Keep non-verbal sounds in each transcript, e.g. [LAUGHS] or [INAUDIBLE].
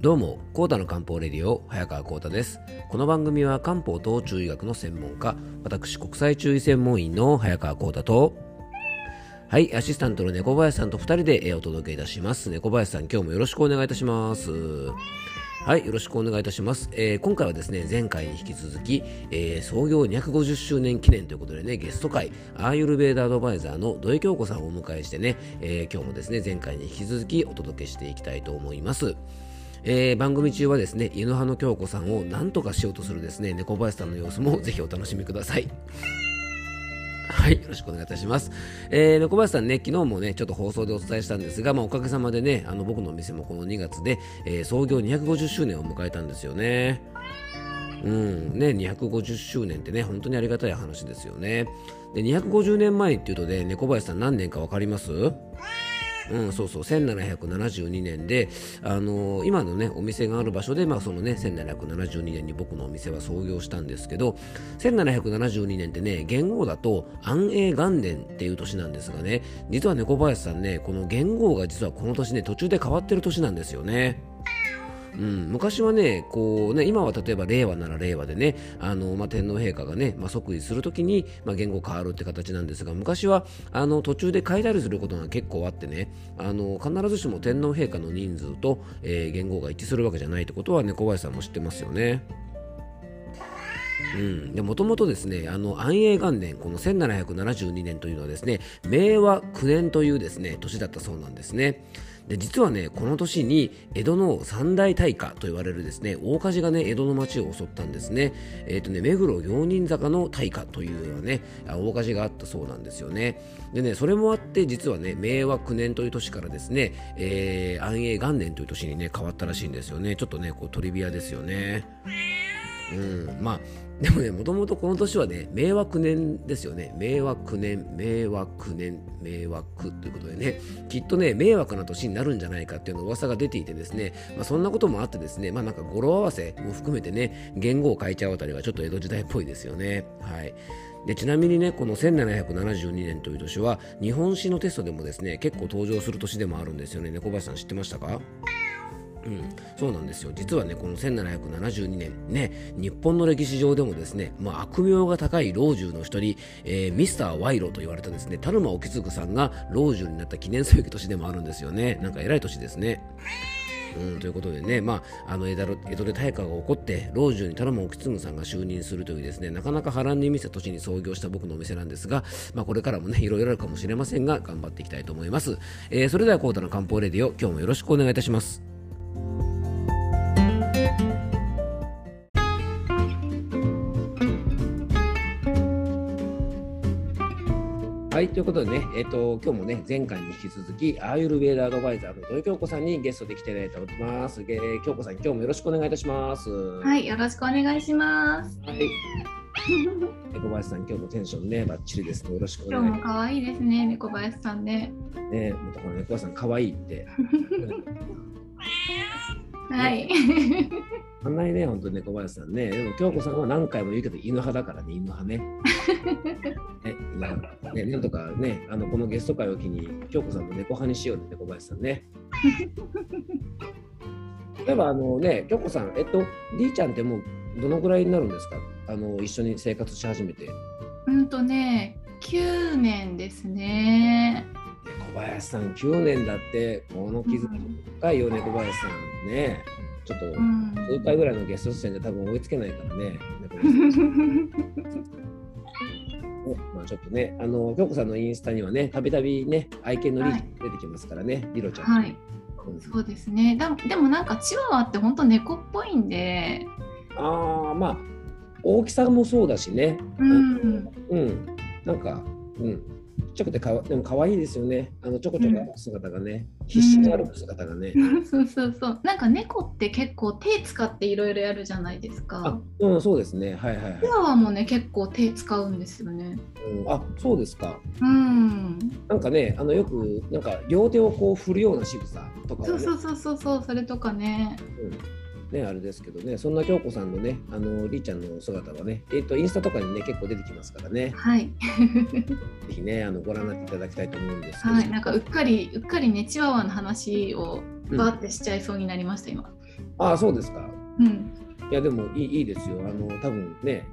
どうも、コータの漢方レディオ、早川コータです。この番組は漢方と中医学の専門家、私、国際中医専門員の早川コータと、はい、アシスタントの猫林さんと2人でお届けいたします。猫林さん、今日もよろしくお願いいたします。はい、よろしくお願いいたします。えー今回はですね、前回に引き続き、えー創業250周年記念ということでね、ゲスト会、アーユルベーダアドバイザーの土井京子さんをお迎えしてね、えー今日もですね、前回に引き続きお届けしていきたいと思います。えー番組中はですね、犬派の京子さんを何とかしようとするですね、猫林さんの様子もぜひお楽しみください。はい、よろしくお願いいたします。えー、猫林さんね、昨日もね、ちょっと放送でお伝えしたんですが、まあ、おかげさまでね、あの僕のお店もこの2月で、えー創業250周年を迎えたんですよね。うん、ね、250周年ってね、本当にありがたい話ですよね。で、250年前っていうとね、猫林さん何年かわかります？うん、そうそう、1772年で、あのー今のね、お店がある場所で、まあ、そのね、1772年に僕のお店は創業したんですけど、1772年ってね、元号だと安永元年っていう年なんですがね、実は猫林さんね、この元号が実はこの年ね、途中で変わってる年なんですよね。うん、昔はね、こうね、今は例えば令和なら令和でね、あのまあ、天皇陛下がね、まあ、即位するときに、まあ、言語変わるって形なんですが、昔はあの途中で変えたりすることが結構あってね、あの必ずしも天皇陛下の人数と、えー言語が一致するわけじゃないってことは、猫林さんも知ってますよね。もともとですね安永元年この1772年というのはですね明和9年というですね年だったそうなんですね。で実はねこの年に江戸の三大大火と言われるですね大火事がね江戸の町を襲ったんですね。えっ、とね目黒行人坂の大火というようなね大火事があったそうなんですよね。でねそれもあって実はね明和9年という年からですね、えー安永元年という年にね変わったらしいんですよね。ちょっとねこうトリビアですよね。うん、まあでもねもともとこの年はね迷惑年ですよね。迷惑年迷惑年迷惑ということでね。きっとね迷惑な年になるんじゃないかっていうの噂が出ていてですね、まあ、そんなこともあってですねまあなんか語呂合わせも含めてね言語を変えちゃうあたりはちょっと江戸時代っぽいですよね。はい。でちなみにねこの1772年という年は日本史のテストでもですね結構登場する年でもあるんですよね。猫林さん知ってましたか？うん、そうなんですよ。実はねこの1772年ね日本の歴史上でもですね、まあ、悪名が高い老中の一人、えーミスター・ワイロと言われたですね田沼意次さんが老中になった記念すべき年でもあるんですよね。なんか偉い年ですね。うん、ということでね、まあ、あの江戸江戸で大火が起こって老中に田沼意次さんが就任するというですねなかなか波乱に見せた年に創業した僕のお店なんですが、まあ、これからもねいろいろあるかもしれませんが頑張っていきたいと思います、えーそれではコータの漢方レディオ今日もよろしくお願いいたしますはい、ということでね、えっ、と、今日もね、前回に引き続き、アーユルベーダアドバイザーの土井京子さんにゲストで来ていただいております。えー京子さん、今日もよろしくお願いいたします。ははい、よろしくお願いします。い。小林さん、今日もテンションね、ばっちりですね。よろしくお今願いし日も可愛いですね、猫林さんね。ます。ね、またこの猫林さん、可愛いって。[LAUGHS] はい。あんなにね、本当に猫林さんね。でも、京子さんは何回も言うけど、犬派だからね、犬派ね。[LAUGHS] ね、犬派ね、なんとかね、あの、このゲスト会を機に、京子さんも猫派にしようって、猫林さんね。[LAUGHS] 例えば、あのね、京子さん、えっと、りーちゃんってもう、どのぐらいになるんですか？あの、一緒に生活し始めて。うんとね、9年ですね。小林さん9年だってこの傷深いよね小林さんね。ちょっとうん。数回ぐらいのゲスト出演で多分追いつけないからね。[LAUGHS] まあちょっとねあの京子さんのインスタにはねたびたびね愛犬のリーチ出てきますからね、リロちゃん、はい、うん。そうですね。でもでもなんかチワワって本当猫っぽいんで、ああまあ大きさもそうだしね。うん、うん。なんかうんちょっとでかわでも可愛いですよね。あのちょこちょこ歩く姿がね、必死に歩く姿がね、そうそうそう。なんか猫って結構手使っていろいろやるじゃないですあか。うんそうですね。はいはいはい。チ、ワワもね結構手使うんですよね。うん、あそうですか。うん。なんかね、あのよくなんか両手をこう振るような仕草とかはね、そうそうそうそうそうそれとかね。うん、ねあれですけどね、そんな京子さんのね、あのりーちゃんの姿はね、えっ、とインスタとかにね結構出てきますからね、はい。ぜひねあのご覧になっていただきたいと思うんですけど、はい、なんかうっかりうっかりねチワワの話をうんバーってしちゃいそうになりました今。ああそうですかうん。いやでもいいいいですよあの多分ね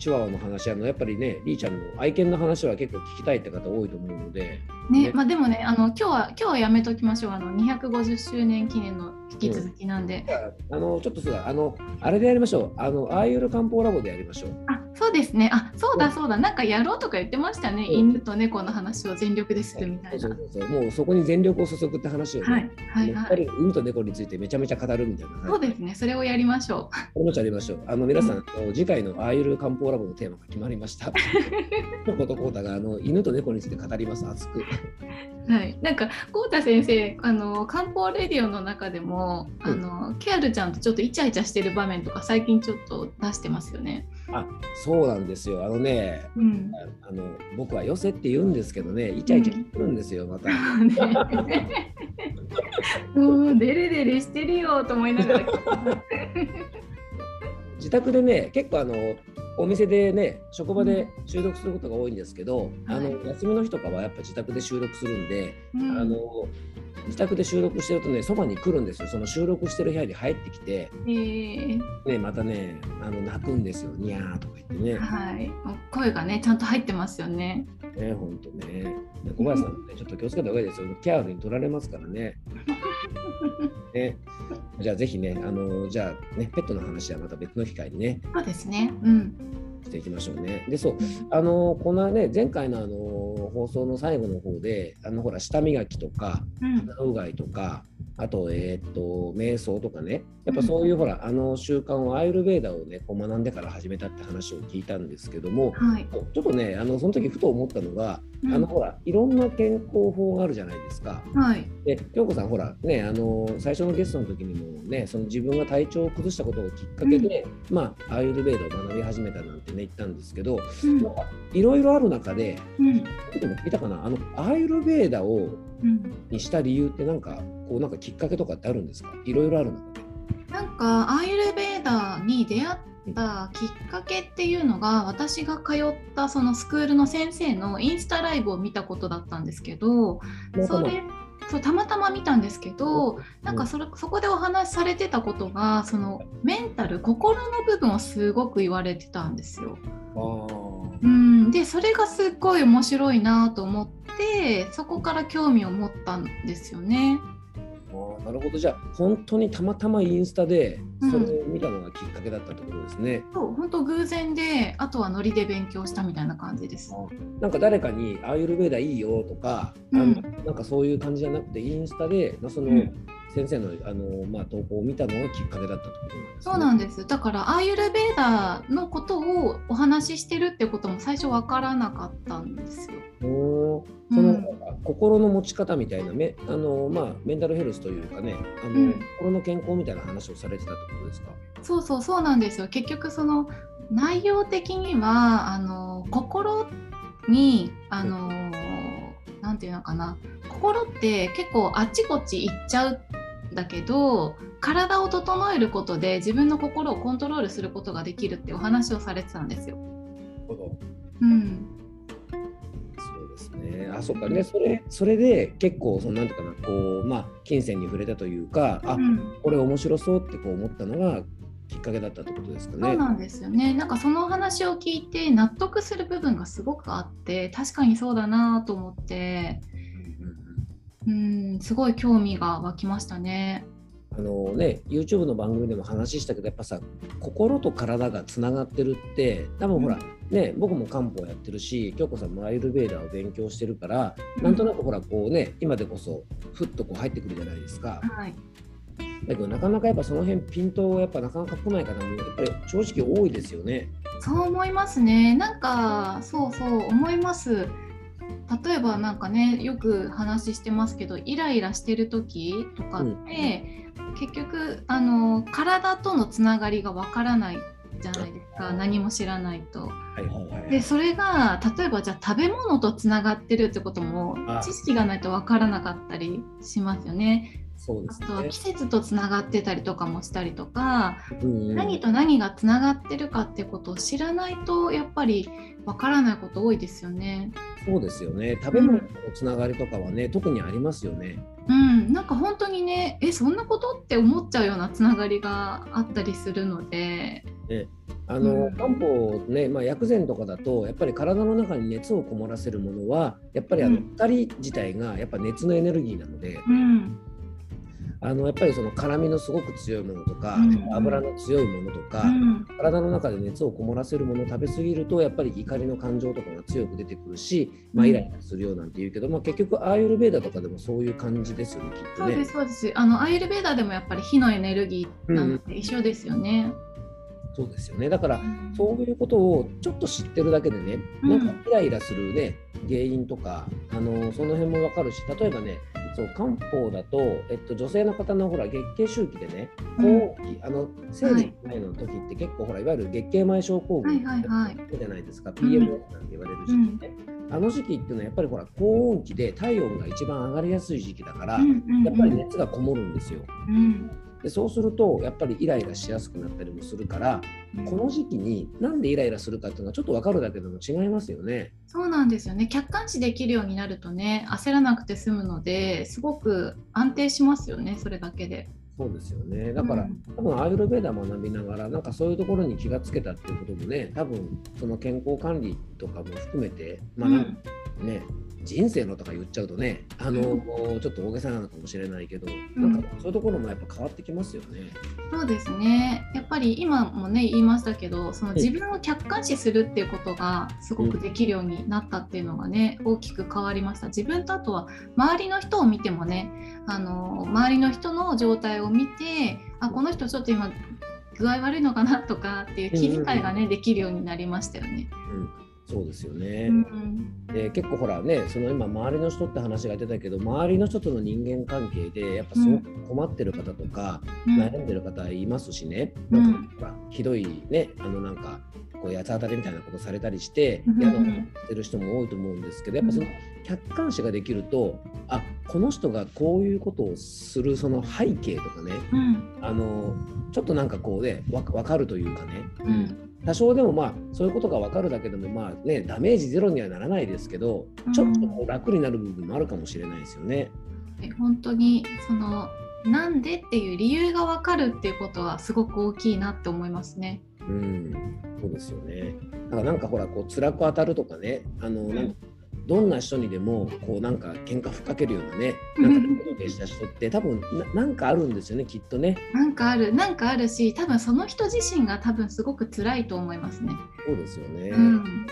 チワワの話あのやっぱりねリーちゃんの愛犬の話は結構聞きたいって方多いと思うので。ねね。まあでもねあの今日は今日はやめときましょう。あの250周年記念の引き続きなんで、あのちょっとさあのあれでやりましょう。あのアーユル漢方ラボでやりましょう。あそうですね。あそうだそうだ。なんかやろうとか言ってましたね、うん。犬と猫の話を全力でするみたいな。そうそうそう。もうそこに全力を注ぐって話をね、はいはいもうはい犬と猫についてめちゃめちゃ語るみたいなそうですね。それをやりましょこのちゃんやりましょう。あの皆さん、あの次回のアーユル漢方ラボのテーマが決まりました。ココとコータがあの犬と猫について語ります、熱く。うはい。なんか豪太先生あの漢方レディオの中でも、あのケアルちゃんとちょっとイチャイチャしてる場面とか最近ちょっと出してますよね。あそうなんですよ。あのね、うん。あの僕は寄せって言うんですけどね、イチャイチャ聞くんですよ、また。[LAUGHS] ね。もうデレデレしてるよと思いながら。[LAUGHS] 自宅でね、結構あの、お店でね、職場で収録することが多いんですけど、あのは休みの日とかはやっぱ自宅で収録するんで、うん。あの自宅で収録してるとね、そばに来るんですよ。その収録してる部屋に入ってきて、えーね、またね、あの泣くんですよ、ニャーとか言ってね。はい、声がねちゃんと入ってますよね。ね、本当ね。で小林さんもね、ちょっと気をつけた方がいいですよ。ケアに取られますからね。[LAUGHS] ね。じゃあぜひね、あのじゃあね、ペットの話はまた別の機会にね、そうですね。うん。していきましょうね。で、そう、あのこのね、前回のあの放送の最後の方で、あのほら、舌磨きとか、うん。鼻うがいとか、あと、えーっと、瞑想とかね、やっぱそういうほら、あの習慣をアイルベーダーをね、こう学んでから始めたって話を聞いたんですけども、はい。ちょっとね、あのその時ふと思ったのが、うんあのほら、いろんな健康法があるじゃないですか。はい。で、京子さん、ほら、ね、あの最初のゲストの時にもね、その自分が体調を崩したことをきっかけで、まあ、アーユルベーダを学び始めたなんてね、言ったんですけど、いろいろある中で、うん。でも聞いたかな、あのアーユルベーダをうん。にした理由って、なんか、こうなんかきっかけとかってあるんですか？いろいろある中で。な。んかアーユルベーダーに出会ったきっかけっていうのが私が通ったそのスクールの先生のインスタライブを見たことだったんですけどそれそうたまたま見たんですけどなんかそれそこでお話しされてたことがそのメンタル心の部分をすごく言われてたんですよ。うん、でそれがすっごい面白いなと思ってそこから興味を持ったんですよね。あーなるほどじゃあ本当にたまたまインスタでうんそれを見たのがきっかけだったってことですね。そう本当偶然であとはノリで勉強したみたいな感じです。なんか誰かに「アーユルベーダいいよ」とか、うんなんかそういう感じじゃなくてインスタで、まあ、その、うん先生のあの、まあ、投稿を見たのがきっかけだったってことなんですね。そうなんですだからアーユルベーダーのことをお話ししてるってことも最初わからなかったんですよ。その、うん心の持ち方みたいなめあの、まあ、メンタルヘルスというかねあの、うん。心の健康みたいな話をされてたってことですか？そうそうそうなんですよ。結局その内容的にはあの心にあのなんていうのかな。心って結構あっちこっち行っちゃうんだけど体を整えることで自分の心をコントロールすることができるってお話をされてたんですよ。うん。あ、そっかね。それ、それで結構、そのなんていうかな、こう、まあ、金銭に触れたというか、あ、うんこれ面白そうってこう思ったのがきっかけだったってことですかね。そうなんですよね。なんかその話を聞いて納得する部分がすごくあって確かにそうだなと思ってうんうんうんうんすごい興味が湧きましたね。あのね、YouTube の番組でも話したけど、やっぱさ、心と体がつながってるって、多分ほら、ね、僕も漢方やってるし、京子さんもアイルベーダーを勉強してるから、なんとなくほら、こうね、今でこそ、ふっとこう入ってくるじゃないですか。はい、だけど、なかなかやっぱその辺、ピントやっぱなかなか来ない方も、やっぱり正直多いですよね。そう思いますね。なんかそうそう思います。例えばなんかねよく話してますけどイライラしてる時とかって、結局あの体とのつながりがわからないじゃないですか何も知らないと。はいはいはい。でそれが例えばじゃあ食べ物とつながってるってこともあ知識がないとわからなかったりしますよね。そうですねあとは季節とつながってたりとかもしたりとか、うんうん何と何がつながってるかってことを知らないとやっぱりわからないこと多いですよね。そうですよね食べ物のつながりとかはね、特にありますよね。うん、なんか本当にねえそんなこと？って思っちゃうようなつながりがあったりするので、あのうん。漢方ね、まあ、薬膳とかだとやっぱり体の中に熱をこもらせるものはやっぱりあのうん。光自体がやっぱ熱のエネルギーなのでうん。あのやっぱりその辛みのすごく強いものとか、うん。油の強いものとか、うん。体の中で熱をこもらせるものを食べ過ぎるとやっぱり怒りの感情とかが強く出てくるし、まあ、うんイライラするようなんて言うけど、まあ、結局アーユルベーダとかでもそういう感じですよねきっとね。そうです。そうです。あのアイルベーダーでもやっぱり火のエネルギーなので一緒ですよね。そうですよね。だからそういうことをちょっと知ってるだけでね、うん。なんかイライラするね原因とかあのその辺もわかるし例えばねそう漢方だと、えっと、女性の方のほら月経周期でねうん。後期、あの生理前の時って結構ほらいわゆる月経前症候群はいはいはい。じゃないですか、ん。PMS なんて言われる時期ね、あの時期っていうのはやっぱりほら高温期で体温が一番上がりやすい時期だから、うんうんうん。やっぱり熱がこもるんですよ。うんでそうするとやっぱりイライラしやすくなったりもするからこの時期になんでイライラするかっていうのはちょっと分かるだけでも違いますよね。そうなんですよね。客観視できるようになるとね焦らなくて済むのですごく安定しますよねそれだけで。そうですよね。だから、うん。多分アーユルベーダ学びながらなんかそういうところに気がつけたっていうこともね多分その健康管理とかも含めてまあなんかね、人生のとか言っちゃうとねあの、ちょっと大げさなのかもしれないけど、うん。なんかそういうところもやっぱ変わってきますよね。そうですね。やっぱり今もね言いましたけどそのはい。自分を客観視するっていうことがすごくできるようになったっていうのがね大きく変わりました。自分とあとは周りの人を見てもねあの周りの人の状態を見てあこの人ちょっと今具合悪いのかなとかっていう気遣いがねできるようになりましたよね。うんそうですよね、うん。で結構ほらねその今周りの人って話が出たけど周りの人との人間関係でやっぱすごく困ってる方とか、うん。悩んでる方いますしね、うんなん。かひどいねあのなんかこう八つ当たりみたいなことされたりしてうん嫌な思いしてる人も多いと思うんですけどやっぱその客観視ができるとあこの人がこういうことをするその背景とかねうん。あのちょっとなんかこうねわ分かるというかね、うん多少でもまあそういうことが分かるだけでもまあねダメージゼロにはならないですけどちょっとこう楽になる部分もあるかもしれないですよね。え本当にそのなんでっていう理由が分かるっていうことはすごく大きいなって思いますね。うん、そうですよね。だからなんかほらこう辛く当たるとかね、あの、んなんどんな人にでもこうなんか喧嘩ふっかけるようなね、うんなんかドキドキした人って多分ななんかあるんですよね、きっとね。なんかあるなんかあるし多分その人自身が多分すごく辛いと思いますね。そうですよね。うん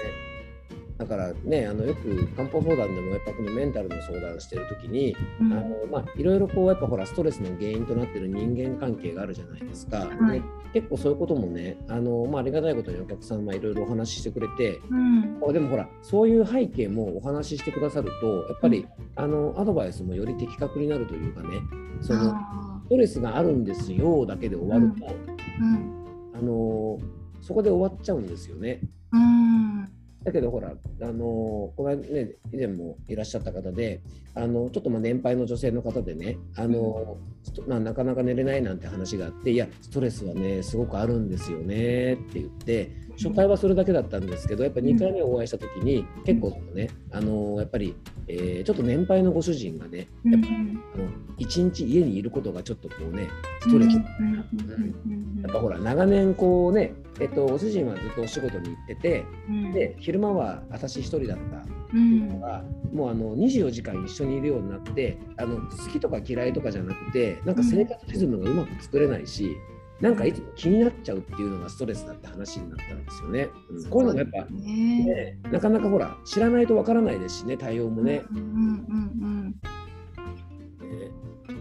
だからね、あのよく漢方相談でもやっぱこのメンタルの相談してる時に、うん。あのまあいろいろこうやっぱほらストレスの原因となってる人間関係があるじゃないですか。は結構そういうこともね、あのまあありがたいことにお客さんはいろいろお話ししてくれて、うん。でもほらそういう背景もお話ししてくださるとやっぱり、あのアドバイスもより的確になるというかねそのあストレスがあるんですよだけで終わると、ーうん。あのそこで終わっちゃうんですよね。うんだけどほら、あのこの間ね、以前もいらっしゃった方で、あのちょっとまあ年配の女性の方でね、あのストまあ、なかなか寝れないなんて話があって、いや、ストレスはね、すごくあるんですよねって言って、初回はそれだけだったんですけど、やっぱり2回目お会いしたときに、結構ね、あのやっぱり、えーちょっと年配のご主人がね、うん。やっぱあの一日家にいることがちょっとこうね、ストレス。うん。うん。うん。やっぱほら長年こうね、えっと、ご主人はずっとお仕事に行ってて、うん。で昼間は私一人だったうんのが、もうあの24時間一緒にいるようになってあの好きとか嫌いとかじゃなくてなんか生活リズムがうまく作れないし、なんかいつも気になっちゃうっていうのがストレスだって話になったんですよね。うん。こういうのがやっぱ、ね。ね、なかなかほら知らないとわからないですしね対応もね。うんうん。ね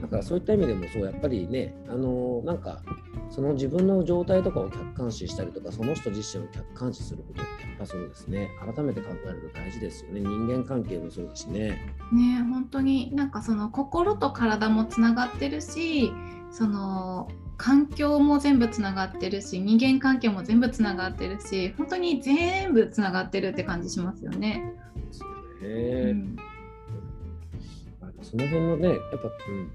だからそういった意味でもそうやっぱりねあのなんかその自分の状態とかを客観視したりとかその人自身を客観視することってやっぱそうですね改めて考えると大事ですよね人間関係もそうだしね。うんね本当になんかその心と体もつながってるしその環境も全部つながってるし人間関係も全部つながってるし本当に全部つながってるって感じしますよね。ですようねんまあその辺のねやっぱ、うん、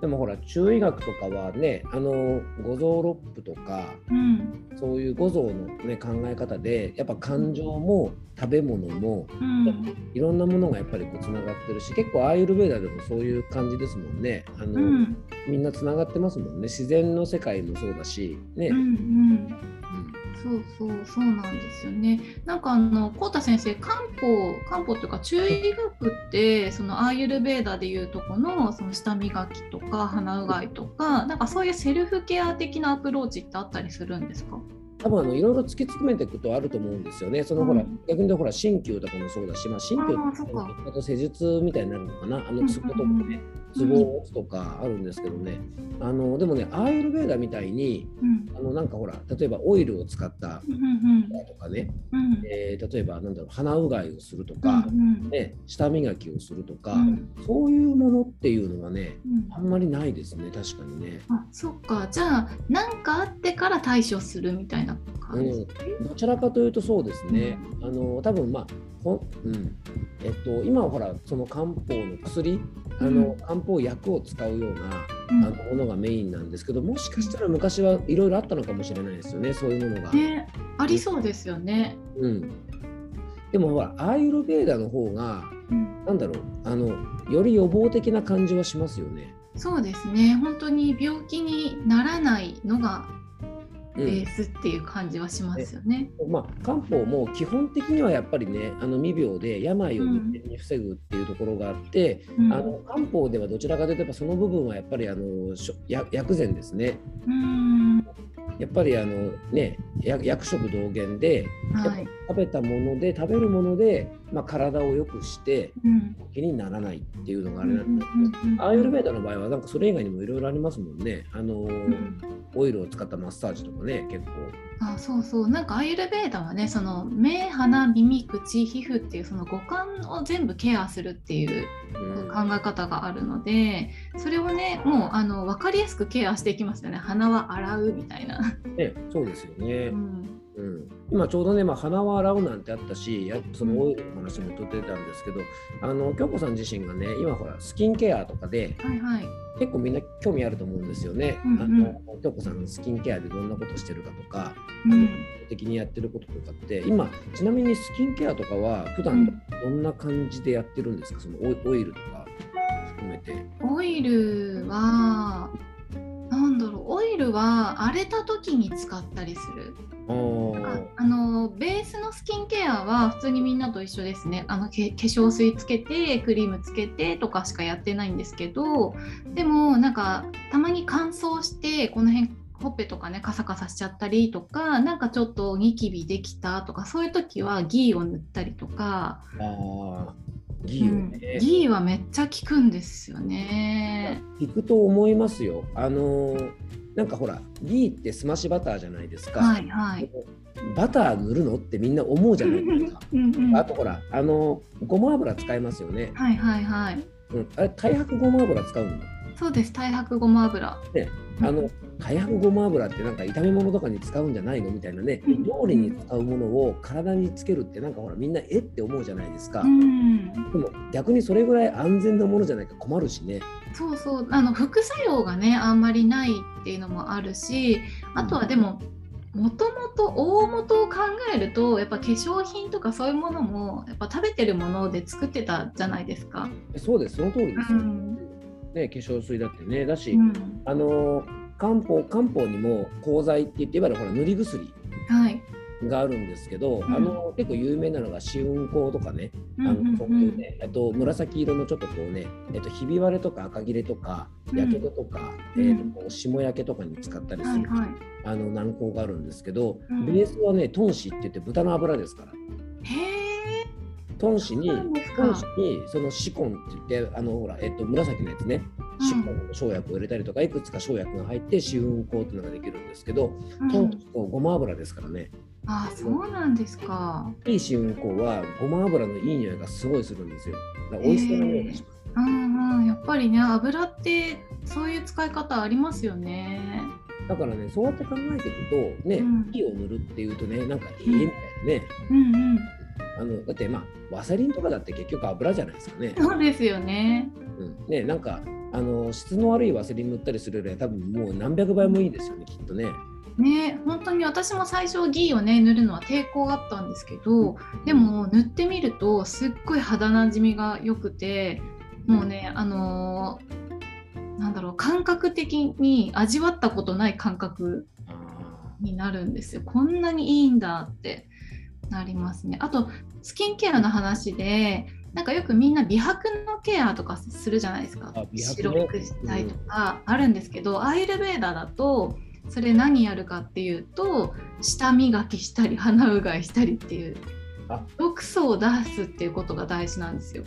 でもほら中医学とかはねあの五臓六腑とか、うん、そういう五臓の、ね、考え方でやっぱ感情も食べ物も、うん、いろんなものがやっぱりこうつながってるし結構アーユルベーダでもそういう感じですもんね。あの、うん、みんなつながってますもんね。自然の世界もそうだしね。うん。うんそうそうそうなんですよね。なんかあのコータ先生漢方漢方というか中医学ってそのアーユルベーダでいうとこのその舌磨きとか鼻うがいとかなんかそういうセルフケア的なアプローチってあったりするんですか？多分あのいろいろ突き詰めていくとあると思うんですよね。そのほら、うん、逆に言うとほら鍼灸とかもそうだし、まあ鍼灸とと施術みたいになるのかな。あのつくこともね、ツボとかあるんですけどね。あのでもねアーユルベーダみたいに、うん、あのなんかほら例えばオイルを使ったとかね、うん、えー、例えばなんだろう鼻うがいをするとか、うんね舌磨きをするとか、そういうものっていうのはね、あんまりないですね確かにね。あそっか。じゃあ何かあってから対処するみたいな。な感じ、うん、どちらかというとそうですね、うん、あの多分まあほ、うん。えっと、今はほらその漢方の薬あの、漢方薬を使うような、あのものがメインなんですけどもしかしたら昔はいろいろあったのかもしれないですよねそういうものが。ね、ありそうですよね。うん、でもほらアーユルベーダの方が、うん、なんだろうあのより予防的な感じはしますよね。そうですね。本当に病気にならないのがベースっていう感じはしますよね。うん、まあ、漢方も基本的にはやっぱりねあの未病で病を未然に防ぐっていうところがあって、うん、あの漢方ではどちらかというとその部分はやっぱりあの薬膳ですね。うんやっぱりあのね薬食同源で、はい、食べたもので食べるもので、まあ、体を良くして気にならないっていうのがあれなんですけど、アーユルベーダの場合はなんかそれ以外にもいろいろありますもんね。あの、うん、オイルを使ったマッサージとかね結構。あそうそう。なんかアーユルベーダはねその目鼻耳口皮膚っていうその五感を全部ケアするっていう考え方があるので、うん、それをねもうあの分かりやすくケアしていきますよね。鼻は洗うみたいな。ねそうですよね。うんうん、今ちょうどね、まあ、鼻を洗うなんてあったしやそのオイルの話もとってたんですけど、あの京子さん自身がね今ほらスキンケアとかで、はいはい、結構みんな興味あると思うんですよね。うんうん、あの京子さんスキンケアでどんなことしてるかとか、うん、的にやってることとかって今ちなみにスキンケアとかは普段どんな感じでやってるんですか、そのオイルとか含めて。オイルはなんだろうオイルは荒れた時に使ったりする。あのベースのスキンケアは普通にみんなと一緒ですね。あの化粧水つけてクリームつけてとかしかやってないんですけどでもなんかたまに乾燥してこの辺ほっぺとかねカサカサしちゃったりとかなんかちょっとニキビできたとかそういう時はギーを塗ったりとかギーをね、うん、ギーはめっちゃ効くんですよね。効くと思いますよ。あのなんかほらギーってスマッシュバターじゃないですか。はいはい。バター塗るのってみんな思うじゃないですか。うん、あとほらあのごま油使いますよね。はいはいはい、うん、あれ太白ごま油使うの？そうです。太白ごま油。ねあの太白ごま油ってなんか炒め物とかに使うんじゃないのみたいなね、料理に使うものを体につけるってなんかほらみんなえって思うじゃないですか、うん、でも逆にそれぐらい安全なものじゃないか困るしね。そうそう。あの副作用がねあんまりないっていうのもあるしあとはでも、もともと大元を考えるとやっぱ化粧品とかそういうものもやっぱ食べてるもので作ってたじゃないですか。そうです。その通りですよ、うんね、化粧水だってね。だし、うん、あの漢方漢方にも鋼剤って言っていわゆるほら塗り薬があるんですけど、はい、あの結構有名なのが試運香とかね、あのそういうね、あと紫色のちょっとこうね、えっと、ひび割れとか赤切れとかやけどとか、うん、えー、と霜焼けとかに使ったりする、はいはい、あの軟膏があるんですけど、うん、ベースはね豚脂って言って豚の油ですから。へ豚脂に豚脂にそのシコンって言ってあのほら、えっと、紫のやつね、シコンの生薬を入れたりとかいくつか生薬が入って試運香っていうのができるんですけど、うん、豚とごま油ですからね。あそうなんですか。いい試運香はごま油のいい匂いがすごいするんですよ。だ美味しそうな匂いがします。うんうん、やっぱりね油ってそういう使い方ありますよね。だからねそうやって考えていくとね、うん、火を塗るっていうとねなんかいいみたいなね。うんうんあのだってまあワセリンとかだって結局油じゃないですかね。そうですよね。うん、ねなんかあの質の悪いワセリン塗ったりするよりは多分もう何百倍もいいですよねきっとね。ね本当に私も最初ギーをね塗るのは抵抗あったんですけどでも塗ってみるとすっごい肌なじみが良くてもうねあのー、なんだろう感覚的に味わったことない感覚になるんですよこんなにいいんだってなりますね。あとスキンケアの話でなんかよくみんな美白のケアとかするじゃないですか、ね、白くしたいとかあるんですけど、うん、アイルベーダーだとそれ何やるかっていうと舌磨きしたり鼻うがいしたりっていう毒素を出すっていうことが大事なんですよ。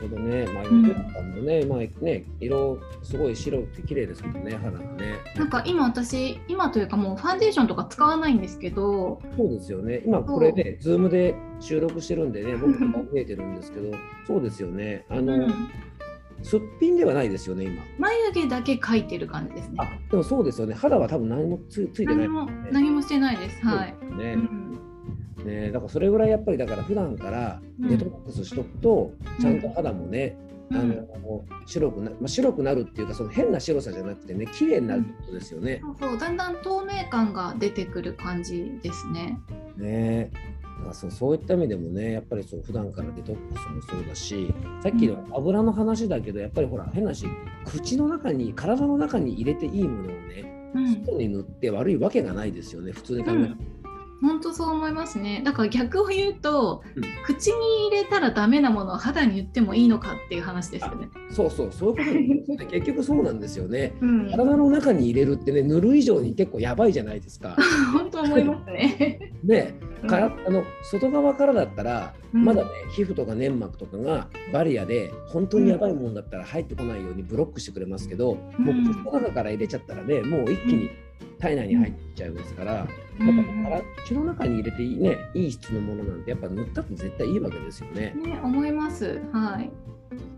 ほどね、まあ、ゆうさんもね、うん、まあね、色すごい白くて綺麗ですもんね、肌がね。なんか今私、今というかもうファンデーションとか使わないんですけど。そうですよね、今これね、ズームで収録してるんでね、[LAUGHS] 僕も見えてるんですけど、そうですよね。あの、うんすっぴんではないですよね、今。眉毛だけ描いてる感じですね。あでもそうですよね、肌は多分何もつついてない、ね、何も。何もしてないです。はい。ね、うん、ね、だからそれぐらいやっぱりだから普段からデトックスしとくと、ちゃんと肌もね、うん、あの白くな、まあ、白くなるっていうかその変な白さじゃなくてね綺麗になるってことですよね、うん、そうそう。だんだん透明感が出てくる感じですね。ね。だそうそういった意味でもねやっぱりそう普段からデトックスもそうだしさっきの油の話だけどやっぱりほら変なし口の中に体の中に入れていいものをね、うん、外に塗って悪いわけがないですよね。普通に考えて。うん本当そう思いますね。だから逆を言うと、うん、口に入れたらダメなものを肌に言ってもいいのかっていう話ですよね。そうそうそういうこと [LAUGHS] 結局そうなんですよね、うん、体の中に入れるってね塗る以上に結構やばいじゃないですか。[LAUGHS] 本当思いますね。[LAUGHS] ねから、あの外側からだったら、まだね皮膚とか粘膜とかがバリアで本当にやばいもんだったら入ってこないようにブロックしてくれますけど、もう口の中から入れちゃったらねもう一気に体内に入っちゃいますから、やっぱ口の中に入れていい,、ね、いい質のものなんてやっぱ塗ったって絶対いいわけですよね。ね思います。はい。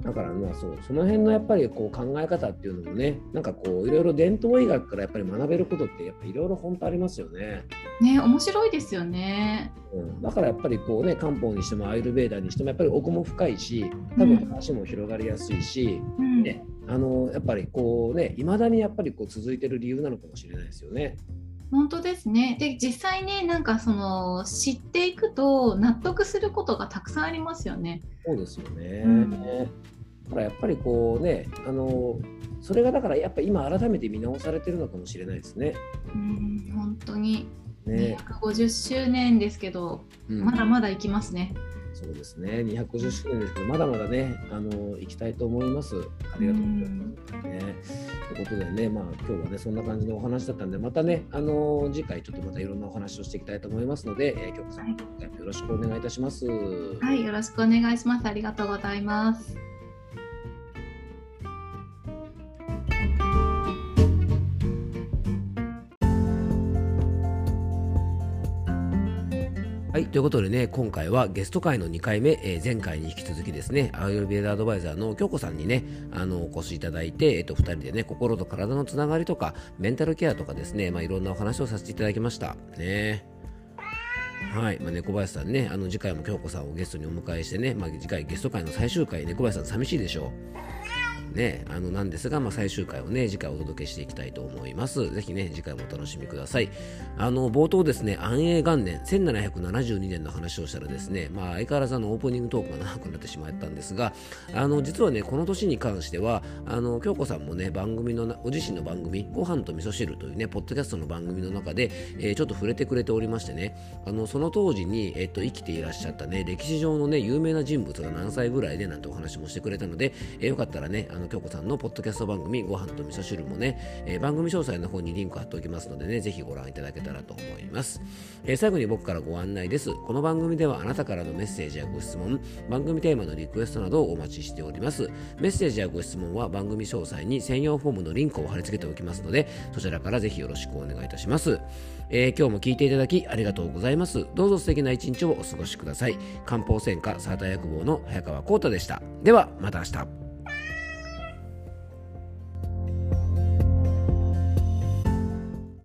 だからまあそうその辺のやっぱりこう考え方っていうのもねなんかこういろいろ伝統医学からやっぱり学べることってやっぱいろいろ本当ありますよね。ね面白いですよね、うん。だからやっぱりこうね漢方にしてもアイルベーダーにしてもやっぱり奥も深いし多分話も広がりやすいし、うん、ね、あのやっぱりこうねいまだにやっぱりこう続いてる理由なのかもしれないですよね。本当ですねで実際ねなんかその知っていくと納得することがたくさんありますよね。そうですよね、うん、だからやっぱりこうねあのそれがだからやっぱ今改めて見直されてるのかもしれないですね。うん本当に、ね、250周年ですけど、うん、まだまだいきますね。そうですね、250周年ですけど、まだまだね、あの行きたいと思います。ありがとうございます。ね、ということでね、まあ今日はね、そんな感じのお話だったんで、またね、あの次回ちょっとまたいろんなお話をしていきたいと思いますので、えー、京子さん、よろしくお願いいたします。はい、よろしくお願いします。ありがとうございます。はい、ということでね、今回はゲスト会の2回目、えー、前回に引き続きですね、アーユルベーダアドバイザーの京子さんにね、あの、お越しいただいて、えっ、ー、と、2人でね、心と体のつながりとか、メンタルケアとかですね、まあ、いろんなお話をさせていただきました。ね。はい、まあ、猫林さんね、あの、次回も京子さんをゲストにお迎えしてね、まあ、次回ゲスト会の最終回、猫林さん寂しいでしょう。ね、あのなんですが、まあ、最終回をね、次回お届けしていきたいと思います。ぜひね、次回もお楽しみください。あの、冒頭ですね、安永元年、1772年の話をしたらですね、まあ、相変わらずのオープニングトークが長くなってしまったんですが、あの、実はね、この年に関しては、あの、京子さんもね、番組の、ご自身の番組、ご飯と味噌汁というね、ポッドキャストの番組の中で、えー、ちょっと触れてくれておりましてね、あの、その当時に、えっと、生きていらっしゃったね、歴史上のね、有名な人物が何歳ぐらいでなんてお話もしてくれたので、えー、よかったらね、あの、の京子さんのポッドキャスト番組ご飯と味噌汁もね、えー、番組詳細の方にリンク貼っておきますのでね、ぜひご覧いただけたらと思います。えー、最後に僕からご案内です。この番組ではあなたからのメッセージやご質問、番組テーマのリクエストなどをお待ちしております。メッセージやご質問は番組詳細に専用フォームのリンクを貼り付けておきますので、そちらからぜひよろしくお願いいたします。えー、今日も聞いていただきありがとうございます。どうぞ素敵な一日をお過ごしください。漢方専科サーター薬房の早川幸太でした。では、また明日。